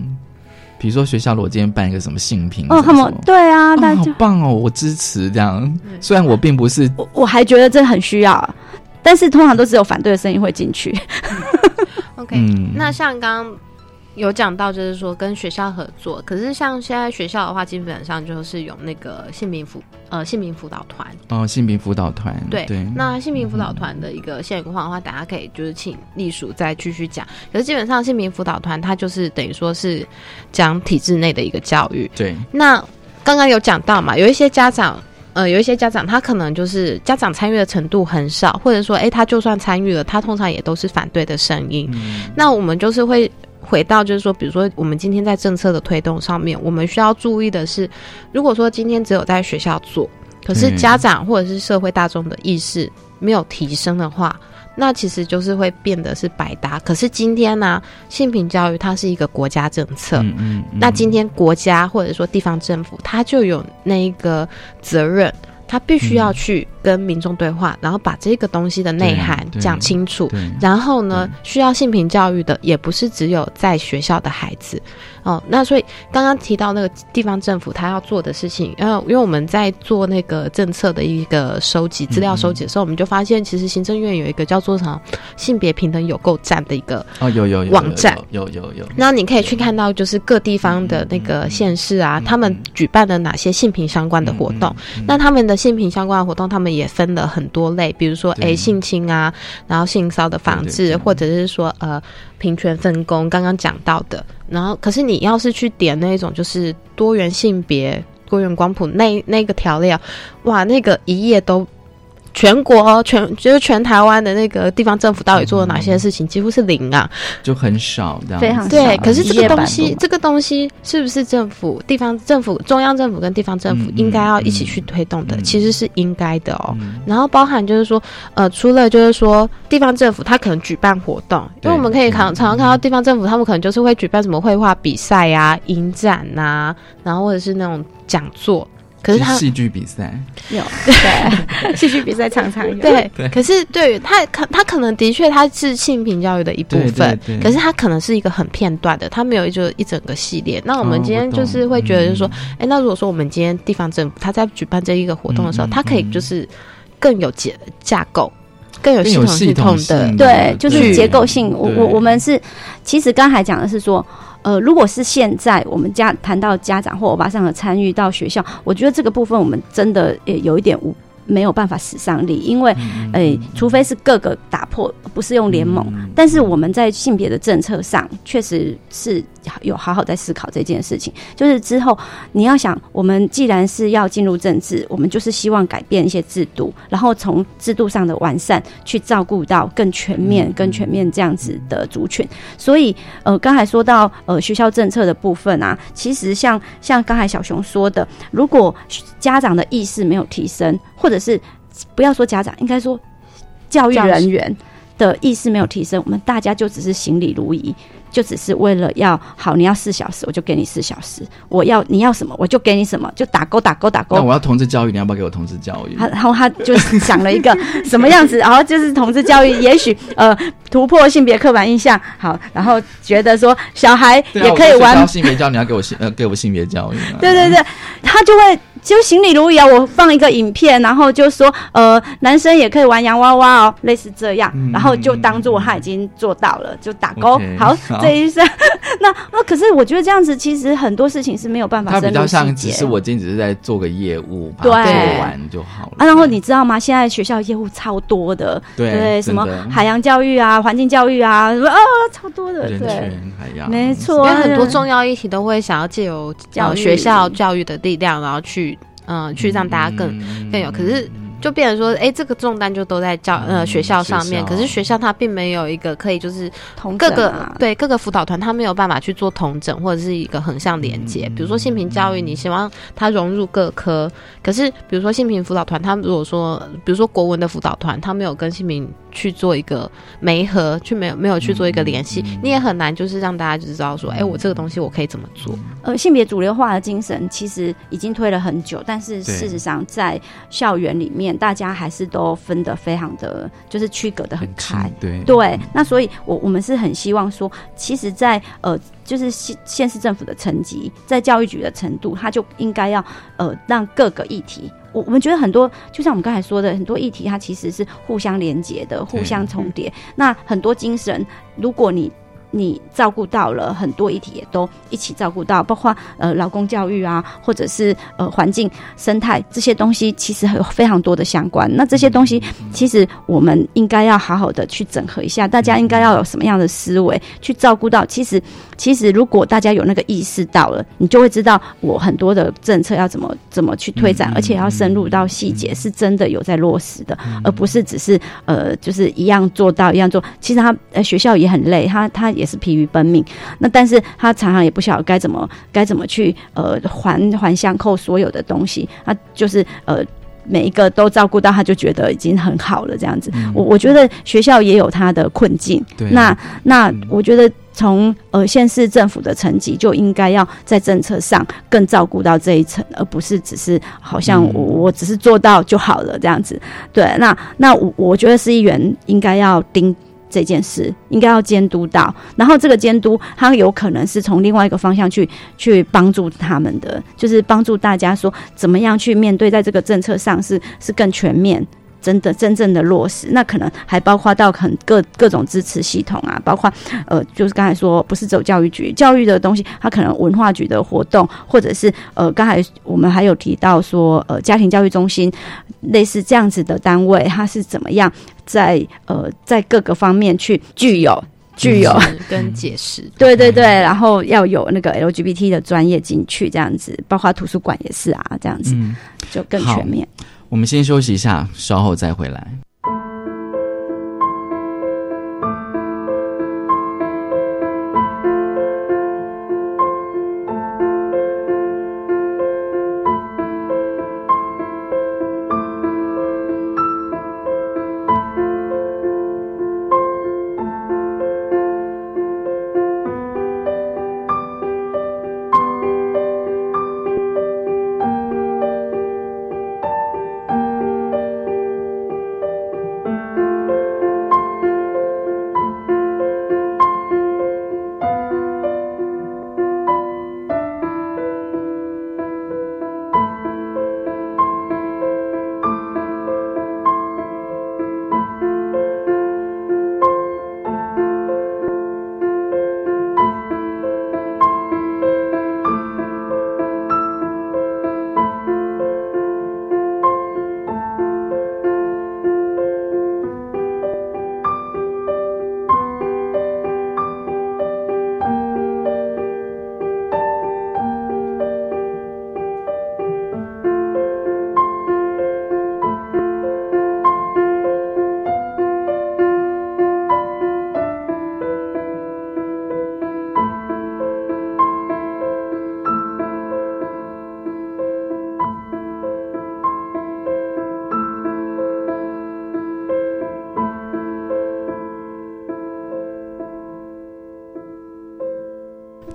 比如说学校如果今天办一个什么性评哦，他们对啊，那哦，好、棒哦，我支持这样。虽然我并不是我我还觉得这很需要，但是通常都只有反对的声音会进去。OK，、嗯那像刚刚有讲到，就是说跟学校合作，可是像现在学校的话，基本上就是有那个性平辅呃性平辅导团。哦性平辅导团，对，对，那性平辅导团的一个现况的话，大家可以就是请隶属再继续讲。可是基本上性平辅导团它就是等于说是讲体制内的一个教育。对，那刚刚有讲到嘛，有一些家长。呃，有一些家长他可能就是家长参与的程度很少，或者说，哎，他就算参与了，他通常也都是反对的声音。那我们就是会回到，就是说，比如说我们今天在政策的推动上面，我们需要注意的是，如果说今天只有在学校做，可是家长或者是社会大众的意识没有提升的话，那其实就是会变得是百搭。可是今天呢、性平教育它是一个国家政策，嗯嗯嗯那今天国家或者说地方政府，它就有那一个责任。他必须要去跟民众对话，然后把这个东西的内涵讲清楚。然后呢，需要性平教育的也不是只有在学校的孩子哦。那所以刚刚提到那个地方政府他要做的事情，呃，因为我们在做那个政策的一个收集资料收集的时候，我们就发现其实行政院有一个叫做什么性别平等有够站的一个哦有有有网站，有有有。有，那你可以去看到，就是各地方的那个县市啊，他们举办了哪些性平相关的活动。那他们的性平相关的活动，他们也分了很多类，比如说诶性侵啊，然后性骚的防治，或者是说呃平权分工，刚刚讲到的。然后，可是你要是去点那种就是多元性别、多元光谱那那个调料，哇，那个一页都。全国哦全就是全台湾的那个地方政府到底做了哪些事情，几乎是零啊。就很少这样，非常对，可是这个东西，这个东西是不是政府、地方政府、中央政府跟地方政府应该要一起去推动的？其实是应该的哦。然后包含就是说，呃，除了就是说地方政府，他可能举办活动，因为我们可以常常常看到地方政府，他们可能就是会举办什么绘画比赛呀、影展呐，然后或者是那种讲座。可是他戏剧比赛。有 对。戏剧比赛常常有。对对。可是对于他可他可能的确他是性平教育的一部分，对对可是他可能是一个很片段的，他没有一就一整个系列。那我们哦今天就是会觉得，就是说，哎、那如果说我们今天地方政府他在举办这一个活动的时候，嗯嗯他可以就是更有结架构。更有系统系统系统的对，就是结构性。我我我们是，其实刚才讲的是说，呃，如果是现在我们家谈到家长或欧巴上的参与到学校，我觉得这个部分我们真的也有一点无。没有办法使上力，因为，诶、除非是各个打破，不是用联盟。但是我们在性别的政策上，确实是有好好在思考这件事情。就是之后你要想，我们既然是要进入政治，我们就是希望改变一些制度，然后从制度上的完善去照顾到更全面、更全面这样子的族群。所以，呃，刚才说到呃学校政策的部分啊，其实像像刚才小熊说的，如果家长的意识没有提升，或者是不要说家长，应该说教育人员的意识没有提升，我们大家就只是行礼如仪。就只是为了要好，你要四小时，我就给你四小时；我要你要什么，我就给你什么，就打勾打勾打勾。那我要同志教育，你要不要给我同志教育？他然后他就想了一个 什么样子，然后就是同志教育，也许呃突破性别刻板印象，好，然后觉得说小孩也可以玩性别教育，你要给我性呃给我性别教育啊。对对对，他就会就行李如仪啊。我放一个影片，然后就说呃，男生也可以玩洋娃娃哦，类似这样，然后就当做他已经做到了，就打勾。好，好这一生 那那可是我觉得这样子，其实很多事情是没有办法它比深入细较像只是我今天只是在做个业务，把对它做完就好了。啊，然后你知道吗？现在学校业务超多的，对什么海洋教育啊、环境教育啊，什么啊，超多的，对，海洋，没错，因为很多重要议题都会想要借由教呃学校教育的力量，然后去嗯、去让大家更、更有。可是就变成说，哎，这个重担就都在教呃学校上面，可是学校它并没有一个可以就是同各个、对各个辅导团，它没有办法去做同整或者是一个横向连接。比如说性平教育，你希望它融入各科，可是比如说性平辅导团，他们如果说比如说国文的辅导团，他没有跟性平去做一个媒合，去没有没有去做一个联系，你也很难就是让大家就知道说，哎，我这个东西我可以怎么做。呃，性别主流化的精神其实已经推了很久，但是事实上在校园里面面，大家还是都分得非常的，就是区隔的很开。对对，那所以我我们是很希望说，其实在，呃，就是县县市政府的层级，在教育局的程度，它就应该要呃让各个议题。我我们觉得很多，就像我们刚才说的，很多议题它其实是互相连接的，互相重叠。那很多精神，如果你你照顾到了很多议题，也都一起照顾到，包括呃劳工教育啊，或者是呃环境生态这些东西，其实有非常多的相关。那这些东西，其实我们应该要好好的去整合一下，大家应该要有什么样的思维去照顾到。其实，其实如果大家有那个意识到了，你就会知道我很多的政策要怎么怎么去推展，而且要深入到细节，是真的有在落实的，而不是只是呃就是一样做到一样做。其实他呃学校也很累，他他。也是疲于奔命，那但是他常常也不晓得该怎么该怎么去呃环环相扣所有的东西，他就是呃每一个都照顾到，他就觉得已经很好了这样子。我我觉得学校也有他的困境，对那那我觉得从呃县市政府的层级就应该要在政策上更照顾到这一层，而不是只是好像我我只是做到就好了这样子。对，那那我我觉得市议员应该要盯。这件事应该要监督到，然后这个监督，它有可能是从另外一个方向去去帮助他们的，就是帮助大家说怎么样去面对，在这个政策上是是更全面。真的真正的落实，那可能还包括到很各各种支持系统啊，包括呃，就是刚才说不是走教育局教育的东西，它可能文化局的活动，或者是呃，刚才我们还有提到说呃，家庭教育中心类似这样子的单位，它是怎么样在呃在各个方面去具有具有。跟解释，对对对，然后要有那个 LGBT 的专业进去，这样子，包括图书馆也是啊，这样子就更全面。我们先休息一下，稍后再回来。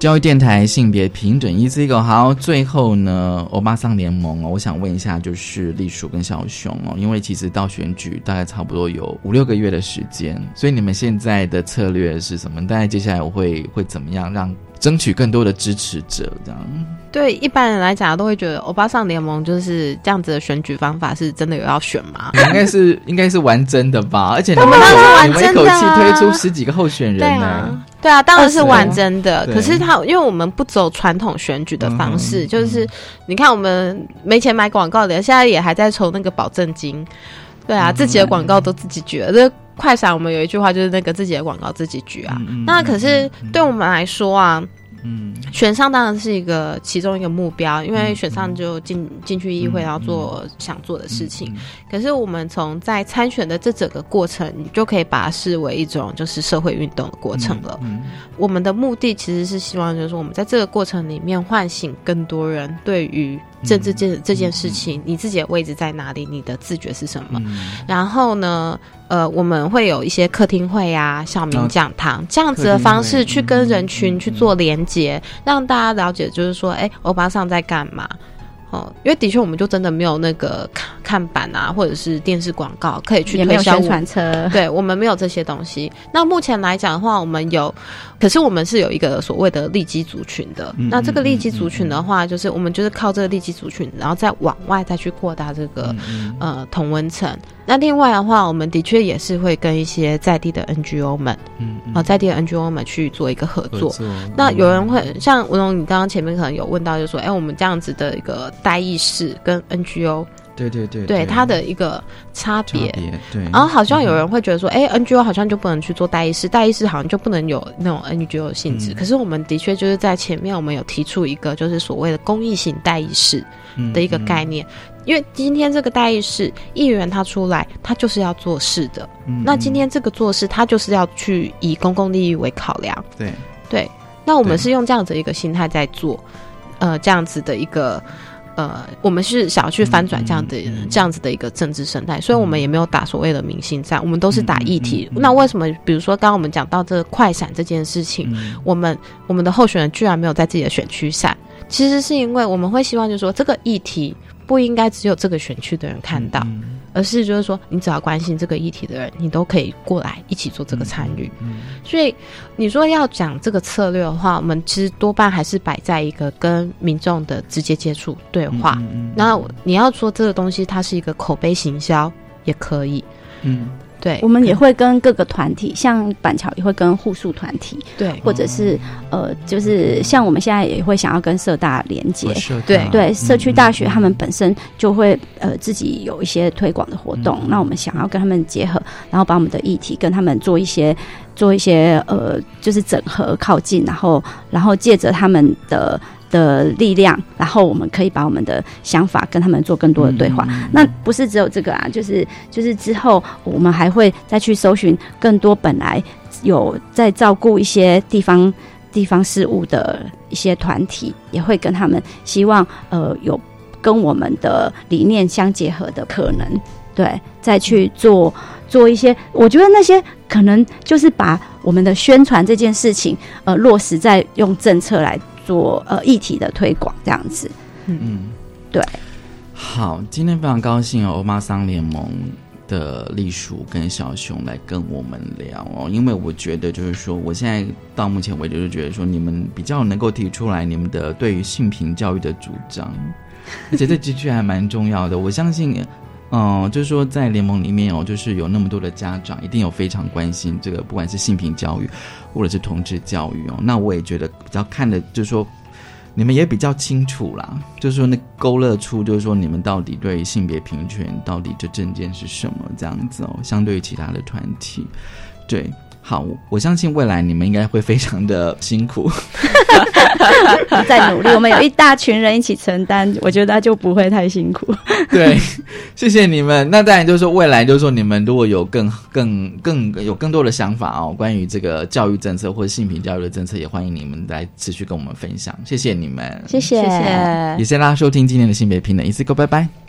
教育电台性别平等一 Z 狗好，最后呢，欧巴桑联盟哦，我想问一下，就是栗鼠跟小熊哦，因为其实到选举大概差不多有五六个月的时间，所以你们现在的策略是什么？大概接下来会会怎么样让争取更多的支持者？这样对一般人来讲，都会觉得欧巴桑联盟就是这样子的选举方法，是真的有要选吗？应该是应该是玩真的吧，而且你们你们一口气推出十几个候选人呢。对啊，当然是玩真的。可是他，因为我们不走传统选举的方式，就是你看我们没钱买广告的，现在也还在筹那个保证金。对啊，自己的广告都自己举了。这快闪，我们有一句话就是那个自己的广告自己举啊。那可是对我们来说啊。嗯，选上当然是一个其中一个目标，因为选上就进进去议会，然后做想做的事情。可是我们从在参选的这整个过程，你就可以把它视为一种就是社会运动的过程了。我们的目的其实是希望，就是说我们在这个过程里面唤醒更多人对于政治这这件事情，你自己的位置在哪里，你的自觉是什么。然后呢？呃，我们会有一些客厅会啊、小明讲堂这样子的方式去跟人群去做连接，让大家了解，就是说，哎，欧巴桑在干嘛？哦，因为的确我们就真的没有那个看看板啊，或者是电视广告可以去也没有宣推销我传车，对我们没有这些东西。那目前来讲的话，我们有，可是我们是有一个所谓的利基族群的。嗯那这个利基族群的话，就是我们就是靠这个利基族群，然后再往外再去扩大这个、嗯呃同温层。那另外的话，我们的确也是会跟一些在地的 NGO 们，嗯啊、在地的 NGO 们去做一个合作。合作那有人会像文龙，你刚刚前面可能有问到，就说，哎，我们这样子的一个代议士跟 NGO 对对对对它的一个差差别。对，然后好像有人会觉得说，哎、n g o 好像就不能去做代议士，代议士好像就不能有那种 NGO 的性质。嗯可是我们的确就是在前面，我们有提出一个就是所谓的公益性代议士嗯的一个概念。因为今天这个代议士议员他出来，他就是要做事的。嗯那今天这个做事，他就是要去以公共利益为考量。对对，那我们是用这样子一个心态在做，呃，这样子的一个。呃，我们是想要去翻转这样的、这样子的一个政治生态，所以我们也没有打所谓的明星战，我们都是打议题。那为什么，比如说刚刚我们讲到这个快闪这件事情，我们我们的候选人居然没有在自己的选区闪，其实是因为我们会希望，就是说这个议题不应该只有这个选区的人看到，而是就是说你只要关心这个议题的人，你都可以过来一起做这个参与。所以你说要讲这个策略的话，我们其实多半还是摆在一个跟民众的直接接触对话。那你要说这个东西它是一个口碑行销也可以，嗯，对，我们也会跟各个团体，像板桥也会跟护树团体，对，或者是呃，就是像我们现在也会想要跟社大连接。对。对，嗯社区大学他们本身就会呃自己有一些推广的活动，那我们想要跟他们结合，然后把我们的议题跟他们做一些做一些呃，就是整合靠近，然后然后借着他们的。的力量，然后我们可以把我们的想法跟他们做更多的对话。那不是只有这个啊，就是就是之后我们还会再去搜寻更多本来有在照顾一些地方地方事务的一些团体，也会跟他们希望呃有跟我们的理念相结合的可能，对，再去做做一些，我觉得那些可能就是把我们的宣传这件事情呃落实在用政策来做呃议题的推广这样子，嗯，对。好，今天非常高兴哦，欧巴桑联盟的栗鼠跟小熊来跟我们聊哦，因为我觉得就是说，我现在到目前为止就觉得说，你们比较能够提出来你们的对于性平教育的主张，而且这几句还蛮重要的。我相信，嗯、就是说在联盟里面哦，就是有那么多的家长，一定有非常关心这个，不管是性平教育或者是同志教育哦。那我也觉得比较看的，就是说。你们也比较清楚啦，就是说那勾勒出，就是说你们到底对性别平权到底这证件是什么这样子哦，相对于其他的团体，对，好，我相信未来你们应该会非常的辛苦，在努力，我们有一大群人一起承担，我觉得就不会太辛苦。对，谢谢你们。那当然就是说，未来就是说，你们如果有更、更、更有更多的想法哦，关于这个教育政策或者性平教育的政策，也欢迎你们来持续跟我们分享。谢谢你们，谢谢，谢谢也谢谢大家收听今天的性别平等，一次 go，拜拜。